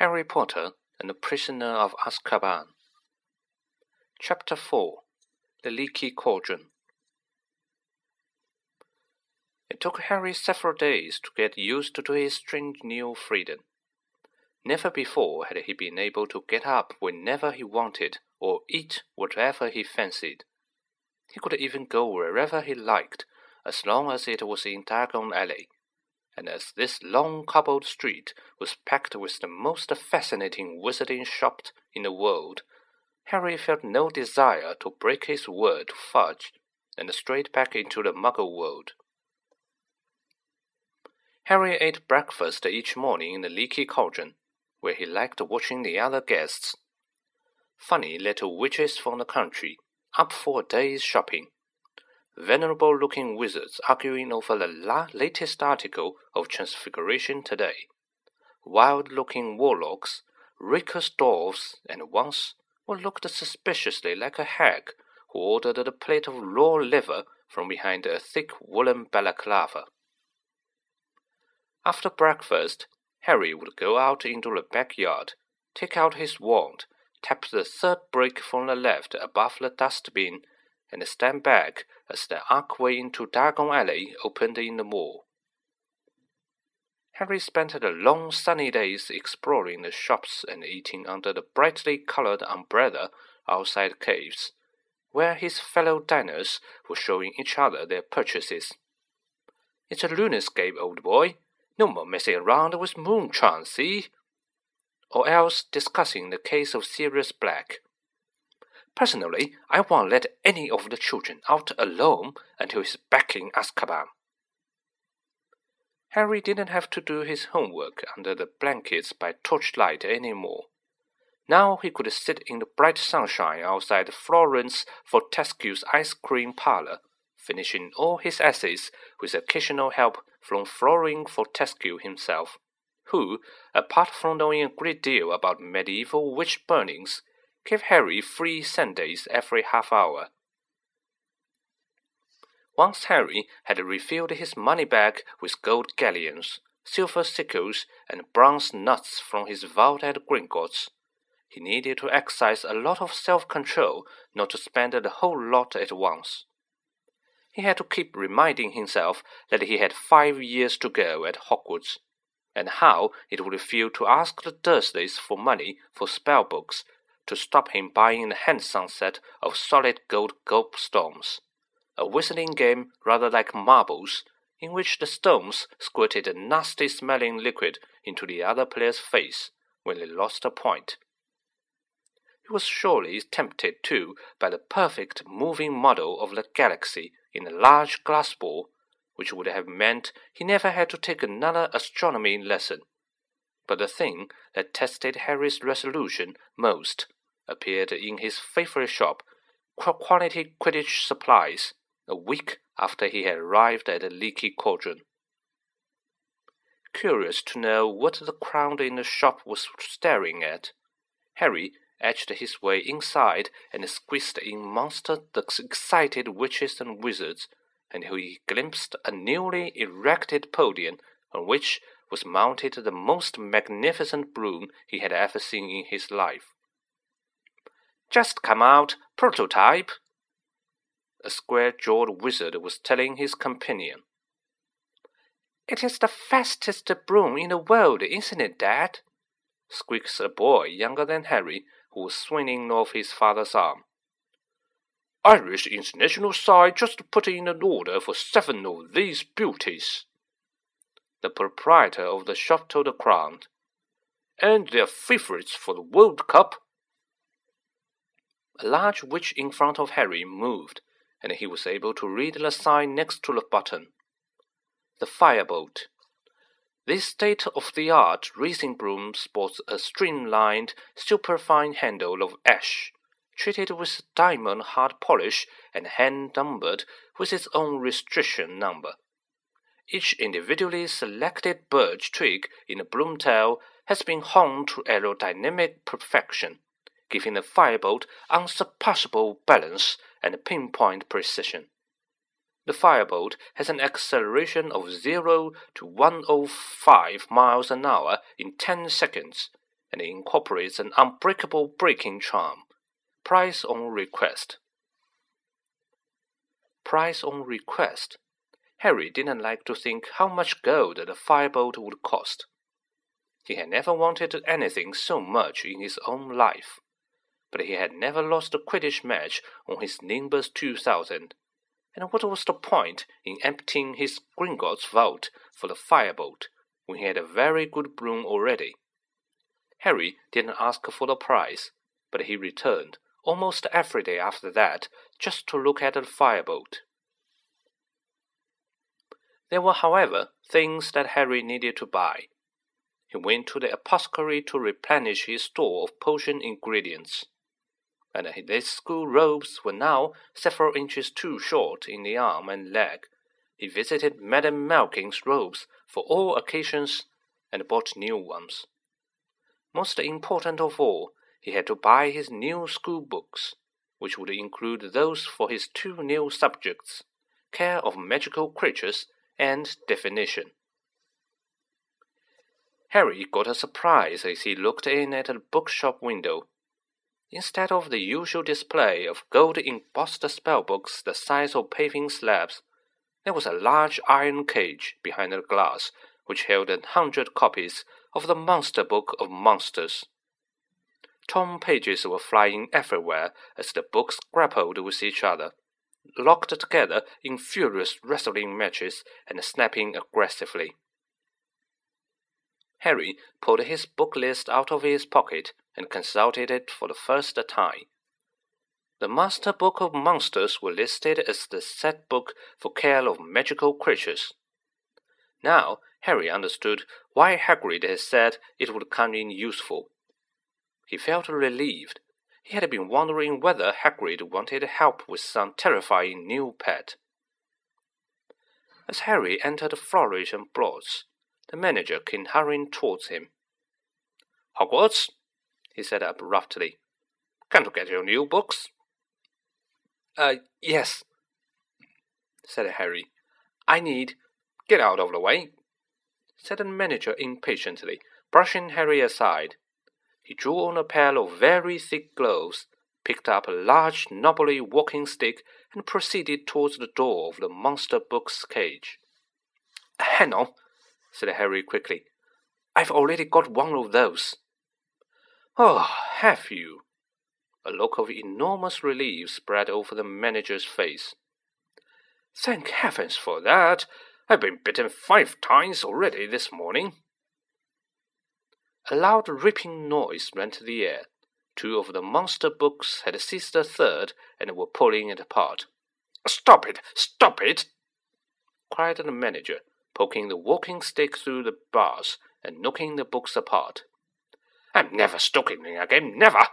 Harry Potter and the Prisoner of Azkaban. Chapter 4 The Leaky Cauldron. It took Harry several days to get used to his strange new freedom. Never before had he been able to get up whenever he wanted or eat whatever he fancied. He could even go wherever he liked, as long as it was in Diagon Alley and as this long cobbled street was packed with the most fascinating wizarding shops in the world, Harry felt no desire to break his word to Fudge and straight back into the Muggle world. Harry ate breakfast each morning in the leaky cauldron, where he liked watching the other guests. Funny little witches from the country, up for a day's shopping venerable looking wizards arguing over the la- latest article of Transfiguration today, wild looking warlocks, rickus dwarfs, and once what looked suspiciously like a hag who ordered a plate of raw liver from behind a thick woolen balaclava. After breakfast, Harry would go out into the backyard, take out his wand, tap the third brick from the left above the dustbin, and stand back as the archway into Diagon Alley opened in the mall. Harry spent the long sunny days exploring the shops and eating under the brightly colored umbrella outside caves, where his fellow diners were showing each other their purchases. It's a lunascope, old boy. No more messing around with moonshine, see? Or else discussing the case of Sirius Black. Personally, I won't let any of the children out alone until he's back in Azkaban. Harry didn't have to do his homework under the blankets by torchlight any more. Now he could sit in the bright sunshine outside Florean Fortescue's ice cream parlor, finishing all his essays with occasional help from Florean Fortescue himself, who, apart from knowing a great deal about medieval witch burnings, Give Harry free sundaes every half hour. Once Harry had refilled his money bag with gold galleons, silver sickles, and bronze Knuts from his vault at Gringotts. He needed to exercise a lot of self control not to spend the whole lot at once. He had to keep reminding himself that he had five years to go at Hogwarts, and how it would feel to ask the Dursleys for money for spell books to stop him buying the handsome set of solid gold gobstones, a whistling game rather like marbles, in which the stones squirted a nasty smelling liquid into the other player's face when they lost a point. He was surely tempted too by the perfect moving model of the galaxy in a large glass ball, which would have meant he never had to take another astronomy lesson. But the thing that tested Harry's resolution most appeared in his favorite shop, Quality Quidditch Supplies, a week after he had arrived at the Leaky Cauldron. Curious to know what the crowd in the shop was staring at, Harry edged his way inside and squeezed in amongst the excited witches and wizards until he glimpsed a newly erected podium on which was mounted the most magnificent broom he had ever seen in his life. Just come out, prototype, a square jawed wizard was telling his companion. It is the fastest broom in the world, isn't it, Dad? squeaks a boy younger than Harry, who was swinging off his father's arm. Irish International side just put in an order for seven of these beauties. The proprietor of the shop told the crowd. And they're favorites for the World Cup a large witch in front of Harry moved, and he was able to read the sign next to the button. The Firebolt. This state of the art racing broom sports a streamlined, superfine handle of ash, treated with diamond hard polish and hand numbered with its own restriction number. Each individually selected birch twig in the broom tail has been honed to aerodynamic perfection giving the firebolt unsurpassable balance and pinpoint precision. The firebolt has an acceleration of 0 to 105 miles an hour in 10 seconds, and incorporates an unbreakable braking charm. Price on request. Price on request. Harry didn't like to think how much gold the firebolt would cost. He had never wanted anything so much in his own life, but he had never lost a Quidditch match on his Nimbus 2000. And what was the point in emptying his Gringotts vault for the firebolt when he had a very good broom already? Harry didn't ask for the prize, but he returned almost every day after that just to look at the firebolt. There were, however, things that Harry needed to buy. He went to the apothecary to replenish his store of potion ingredients, and his school robes were now several inches too short in the arm and leg. He visited Madame Malkin's robes for all occasions and bought new ones. Most important of all, he had to buy his new school books, which would include those for his two new subjects care of magical creatures and Divination. Harry got a surprise as he looked in at the bookshop window. Instead of the usual display of gold embossed spellbooks the size of paving slabs, there was a large iron cage behind the glass which held a hundred copies of the Monster Book of Monsters. Torn pages were flying everywhere as the books grappled with each other locked together in furious wrestling matches and snapping aggressively. Harry pulled his book list out of his pocket and consulted it for the first time. The Monster Book of Monsters was listed as the set book for care of magical creatures. Now Harry understood why Hagrid had said it would come in useful. He felt relieved he had been wondering whether Hagrid wanted help with some terrifying new pet. As Harry entered Flourish and Blotts, the manager came hurrying towards him. Hogwarts, he said abruptly. Can't you get your new books? Uh, yes, said Harry. I need. Get out of the way, said the manager impatiently, brushing Harry aside. He drew on a pair of very thick gloves, picked up a large knobbly walking stick, and proceeded towards the door of the monster book's cage. Hang on, said Harry quickly. I've already got one of those. Oh, have you? A look of enormous relief spread over the manager's face. Thank heavens for that! I've been bitten five times already this morning. A loud ripping noise rent the air. Two of the monster books had seized a third and were pulling it apart. Stop it! Stop it! cried the manager, poking the walking stick through the bars and knocking the books apart. I'm never stalking it again, never!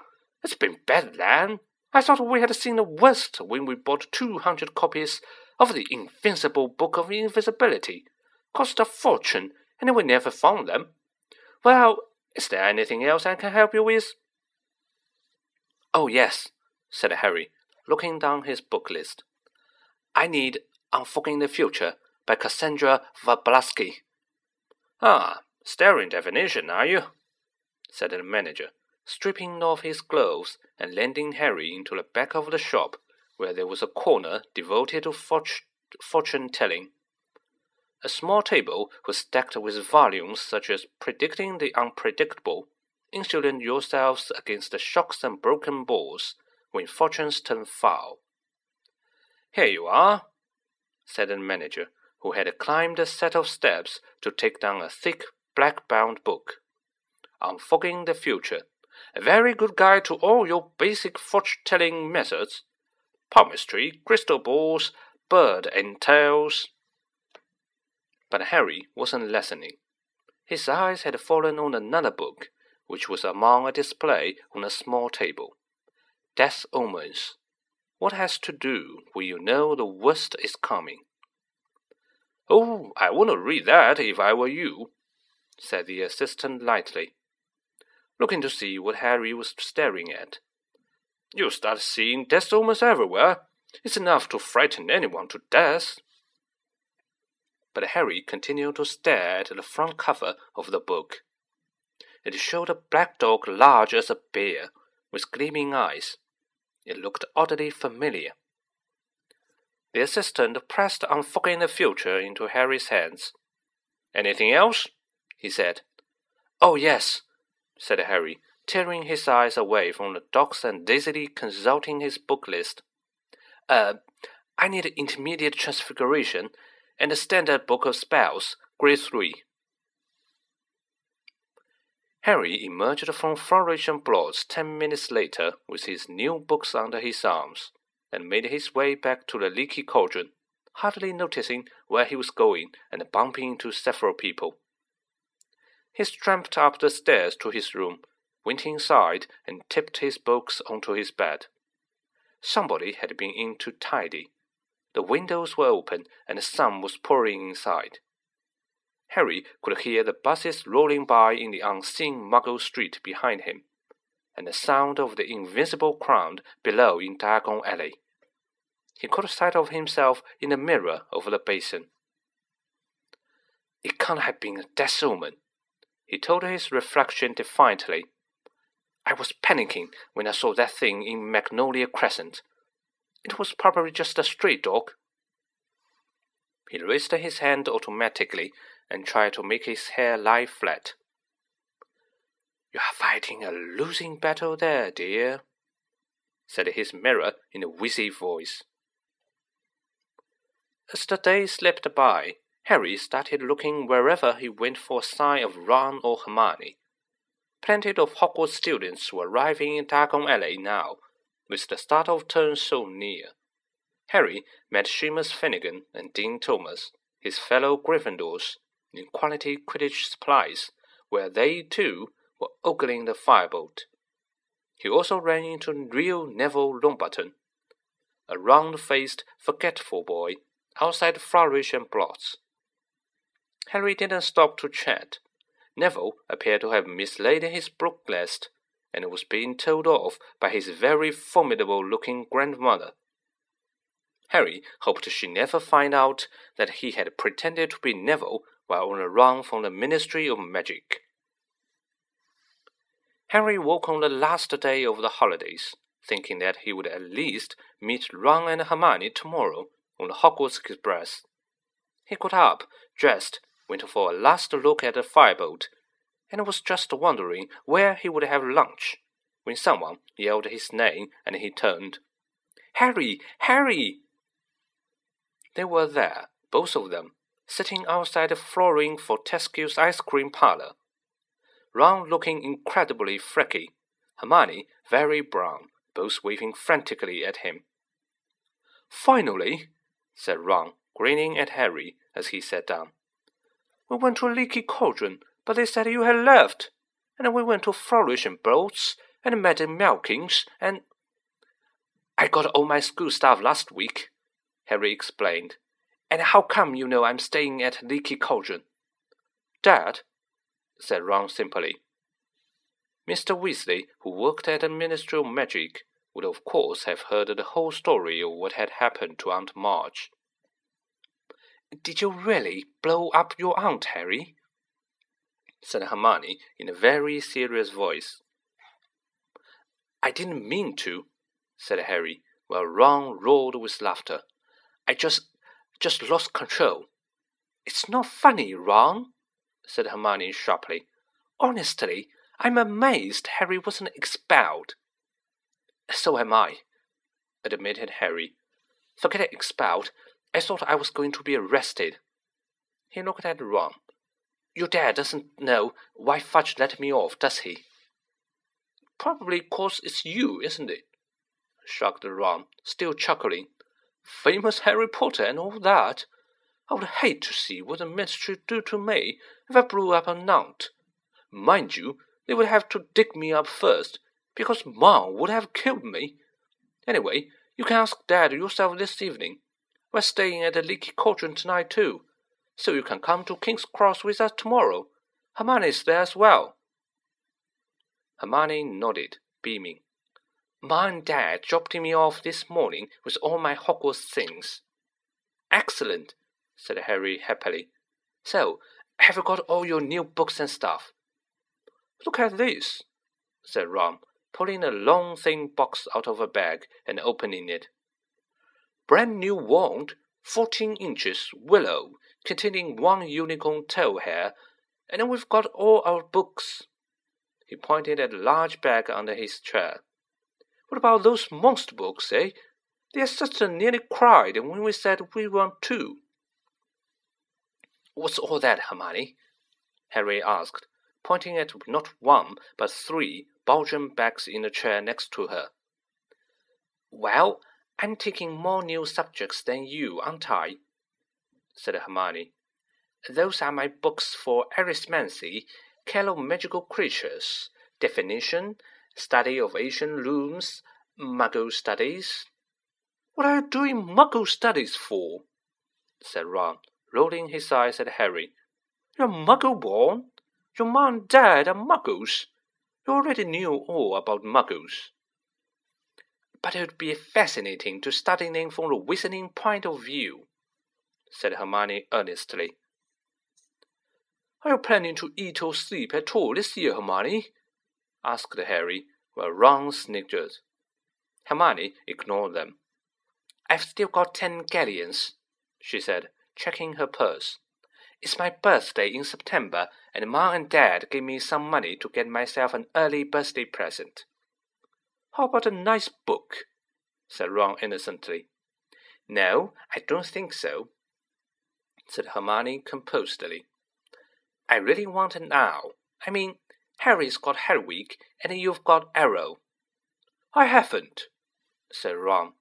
It's been bad, then. I thought we had seen the worst when we bought two hundred copies of the Invisible Book of Invisibility. Cost a fortune, and we never found them. Well, is there anything else I can help you with? Oh, yes, said Harry, looking down his book list. I need Unfogging the Future by Cassandra Vablatsky. Ah, staring Divination, are you? Said the manager, stripping off his gloves and leading Harry into the back of the shop, where there was a corner devoted to fortune telling. A small table was stacked with volumes such as Predicting the Unpredictable, Insulate Yourselves Against the Shocks and Broken Balls When Fortunes Turn Foul. Here you are, said the manager, who had climbed a set of steps to take down a thick, black bound book. Unfogging the Future, a very good guide to all your basic fortune telling methods palmistry, crystal balls, bird and tails. But Harry wasn't listening. His eyes had fallen on another book, which was among a display on a small table. Death Omens. What has to do when you know the worst is coming? Oh, I wouldn't read that if I were you, said the assistant lightly, looking to see what Harry was staring at. You'll start seeing death almost everywhere. It's enough to frighten anyone to death but Harry continued to stare at the front cover of the book. It showed a black dog large as a bear, with gleaming eyes. It looked oddly familiar. The assistant pressed Unfogging the Future into Harry's hands. Anything else? he said. Oh, yes, said Harry, tearing his eyes away from the dogs and dazedly consulting his book list. Uh, I need Intermediate Transfiguration and the Standard Book of Spells, Grade 3. Harry emerged from and Blotts ten minutes later with his new books under his arms, and made his way back to the leaky cauldron, hardly noticing where he was going and bumping into several people. He tramped up the stairs to his room, went inside, and tipped his books onto his bed. Somebody had been in to tidy. The windows were open, and the sun was pouring inside. Harry could hear the buses rolling by in the unseen Muggle street behind him, and the sound of the invisible crowd below in Diagon Alley. He caught sight of himself in the mirror over the basin. It can't have been a omen, he told his reflection defiantly. I was panicking when I saw that thing in Magnolia Crescent. It was probably just a stray dog. He raised his hand automatically and tried to make his hair lie flat. You are fighting a losing battle there, dear, said his mirror in a wheezy voice. As the days slipped by, Harry started looking wherever he went for a sign of Ron or Hermione. Plenty of Hogwarts students were arriving in Diagon Alley now, with the start of term so near. Harry met Seamus Finnegan and Dean Thomas, his fellow Gryffindors, in quality Quidditch supplies, where they, too, were ogling the firebolt. He also ran into real Neville Longbottom, a round-faced, forgetful boy outside Flourish and Blotts. Harry didn't stop to chat. Neville appeared to have mislaid his list, and was being told off by his very formidable-looking grandmother. Harry hoped she never find out that he had pretended to be Neville while on a run from the Ministry of Magic. Harry woke on the last day of the holidays, thinking that he would at least meet Ron and Hermione tomorrow on the Hogwarts Express. He got up, dressed, went for a last look at the firebolt, and was just wondering where he would have lunch when someone yelled his name and he turned. Harry! Harry! They were there, both of them, sitting outside the Florean Fortescue's ice cream parlor. Ron looking incredibly freaky, Hermione very brown, both waving frantically at him. Finally, said Ron, grinning at Harry as he sat down. We went to Leaky Cauldron, but they said you had left. And we went to Flourish and Blotts, and met in Malkin's, and. I got all my school stuff last week, Harry explained. And how come you know I'm staying at Leaky Cauldron? Dad, said Ron simply. Mr. Weasley, who worked at the Ministry of Magic, would of course have heard the whole story of what had happened to Aunt Marge. Did you really blow up your aunt, Harry? said Hermione in a very serious voice. I didn't mean to, said Harry, while Ron roared with laughter. I just just lost control. It's not funny, Ron, said Hermione sharply. Honestly, I'm amazed Harry wasn't expelled. So am I, admitted Harry. Forget expelled. I thought I was going to be arrested. He looked at Ron. Your dad doesn't know why Fudge let me off, does he? Probably cause it's you, isn't it? shrugged Ron, still chuckling. Famous Harry Potter and all that. I would hate to see what the ministry do to me if I blew up a Nant. Mind you, they would have to dig me up first, because Mom would have killed me. Anyway, you can ask Dad yourself this evening. We're staying at the Leaky Cauldron tonight, too, so you can come to King's Cross with us tomorrow. Hermione's there as well. Hermione nodded, beaming. Ma and Dad dropped me off this morning with all my Hogwarts things. Excellent, said Harry happily. So, have you got all your new books and stuff? Look at this, said Ron, pulling a long, thin box out of a bag and opening it. Brand new wand, fourteen inches, willow, containing one unicorn tail hair, and we've got all our books. He pointed at a large bag under his chair. What about those monster books, eh? Their sister nearly cried when we said we want two. What's all that, Hermione? Harry asked, pointing at not one but three Belgian bags in the chair next to her. Well, I'm taking more new subjects than you, aren't I? said Hermione. Those are my books for arithmancy, of magical creatures, Divination, study of ancient rooms, muggle studies. What are you doing muggle studies for? said Ron, rolling his eyes at Harry. You're muggle born? Your mom and dad are muggles. You already knew all about muggles. But it would be fascinating to study them from a wizarding point of view, said Hermione earnestly. Are you planning to eat or sleep at all this year, Hermione? asked Harry, while Ron sniggered. Hermione ignored them. I've still got ten galleons, she said, checking her purse. It's my birthday in September, and Mom and Dad gave me some money to get myself an early birthday present. How about a nice book? said Ron innocently. No, I don't think so, said Hermione composedly. I really want an owl. I mean, Harry's got Hedwig, and you've got Errol. I haven't, said Ron.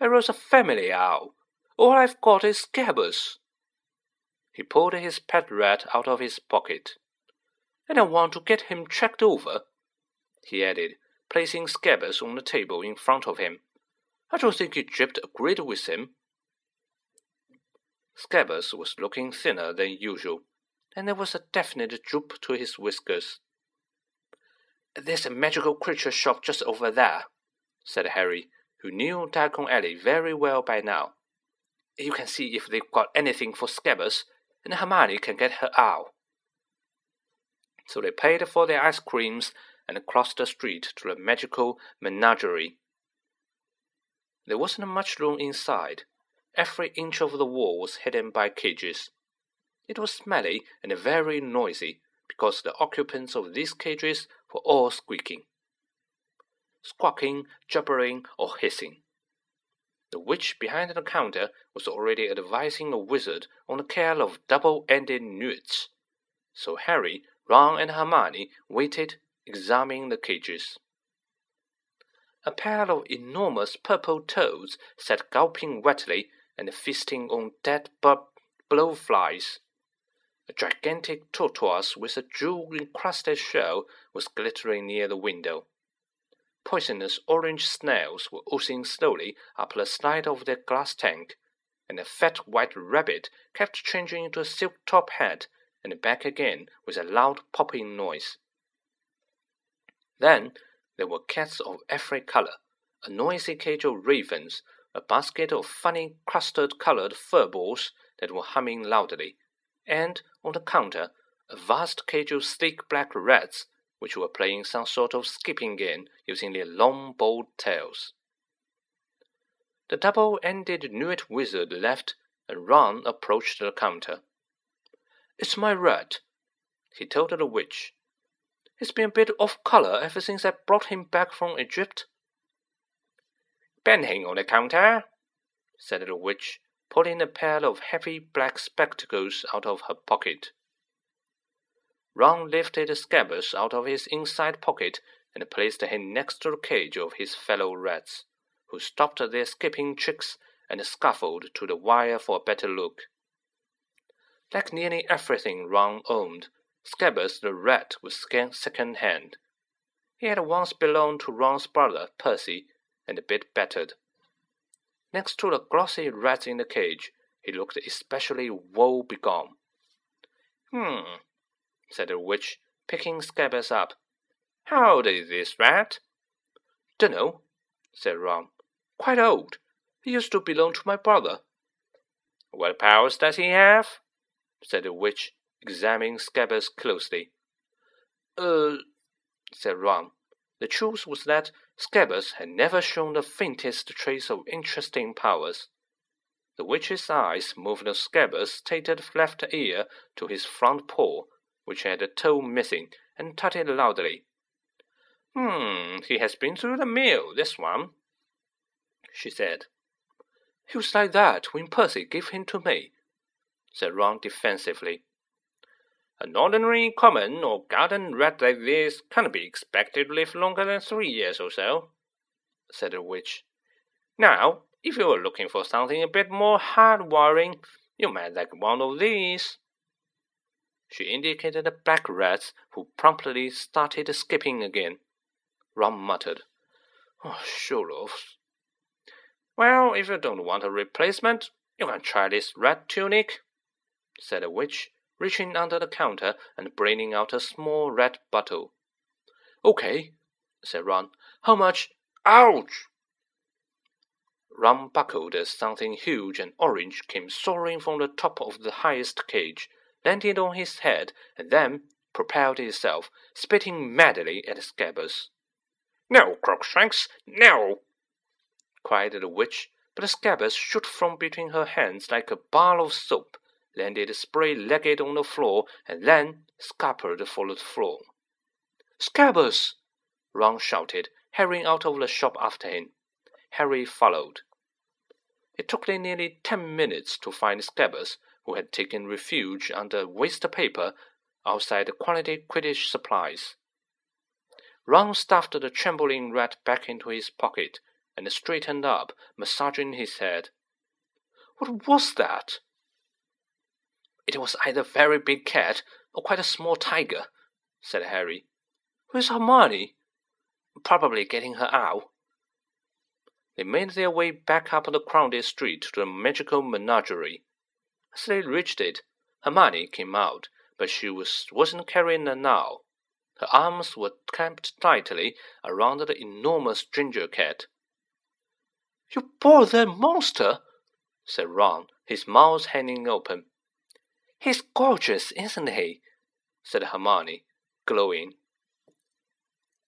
Errol's a family owl. All I've got is Scabbers. He pulled his pet rat out of his pocket. And I want to get him checked over, he added, placing Scabbers on the table in front of him. I don't think Egypt agreed with him. Scabbers was looking thinner than usual, and there was a definite droop to his whiskers. There's a magical creature shop just over there, said Harry, who knew Diagon Alley very well by now. You can see if they've got anything for Scabbers, and Hermione can get her owl. So they paid for their ice creams and crossed the street to the magical menagerie. There wasn't much room inside. Every inch of the wall was hidden by cages. It was smelly and very noisy because the occupants of these cages were all squeaking, squawking, jabbering, or hissing. The witch behind the counter was already advising a wizard on the care of double-ended newts. So Harry, Ron, and Hermione waited examining the cages. A pair of enormous purple toads sat gulping wetly and feasting on dead blowflies. A gigantic tortoise with a jewel-encrusted shell was glittering near the window. Poisonous orange snails were oozing slowly up the side of their glass tank, and a fat white rabbit kept changing into a silk-top hat and back again with a loud popping noise. Then there were cats of every color, a noisy cage of ravens, a basket of funny custard-colored fur balls that were humming loudly, and on the counter a vast cage of sleek black rats which were playing some sort of skipping game using their long bold tails. The double-ended newt wizard left, and Ron approached the counter. It's my rat, he told the witch, He's been a bit off color ever since I brought him back from Egypt. Bending on the counter, said the witch, pulling a pair of heavy black spectacles out of her pocket. Ron lifted the Scabbers out of his inside pocket and placed him next to the cage of his fellow rats, who stopped their skipping tricks and scuffled to the wire for a better look. Like nearly everything Ron owned, Scabbers the rat was second hand. He had once belonged to Ron's brother, Percy, and a bit battered. Next to the glossy rat in the cage, he looked especially woe begone. Hmm, said the witch, picking Scabbers up. How old is this rat? Dunno, said Ron. Quite old. He used to belong to my brother. What powers does he have? said the witch, examining Scabbers closely. Uh, said Ron. The truth was that Scabbers had never shown the faintest trace of interesting powers. The witch's eyes moved Scabbers' tated left ear to his front paw, which had a toe missing, and tutted loudly. Hmm, he has been through the mill, this one, she said. He was like that when Percy gave him to me, said Ron defensively. An ordinary common or garden rat like this can't be expected to live longer than three years or so, said the witch. Now, if you are looking for something a bit more hard-wiring, you might like one of these. She indicated the black rats, who promptly started skipping again. Ron muttered, oh, sure of. Well, if you don't want a replacement, you can try this rat Tonic, said the witch, reaching under the counter and bringing out a small red bottle. Okay, said Ron. How much? Ouch! Ron buckled as something huge and orange came soaring from the top of the highest cage, landed on his head, and then propelled itself, spitting madly at Scabbers. No, Crookshanks, no! cried the witch, but Scabbers shot from between her hands like a bar of soap, landed spray-legged on the floor, and then scampered for the floor. Scabbers! Ron shouted, hurrying out of the shop after him. Harry followed. It took them nearly ten minutes to find Scabbers, who had taken refuge under waste paper outside the Quality Quidditch Supplies. Ron stuffed the trembling rat back into his pocket and straightened up, massaging his head. What was that? It was either a very big cat or quite a small tiger, said Harry. Where's Hermione? Probably getting her out. They made their way back up the crowded street to the magical menagerie. As they reached it, Hermione came out, but she was, wasn't carrying a now. Her arms were clamped tightly around the enormous ginger cat. You poor that monster? said Ron, his mouth hanging open. He's gorgeous, isn't he? said Hermione, glowing.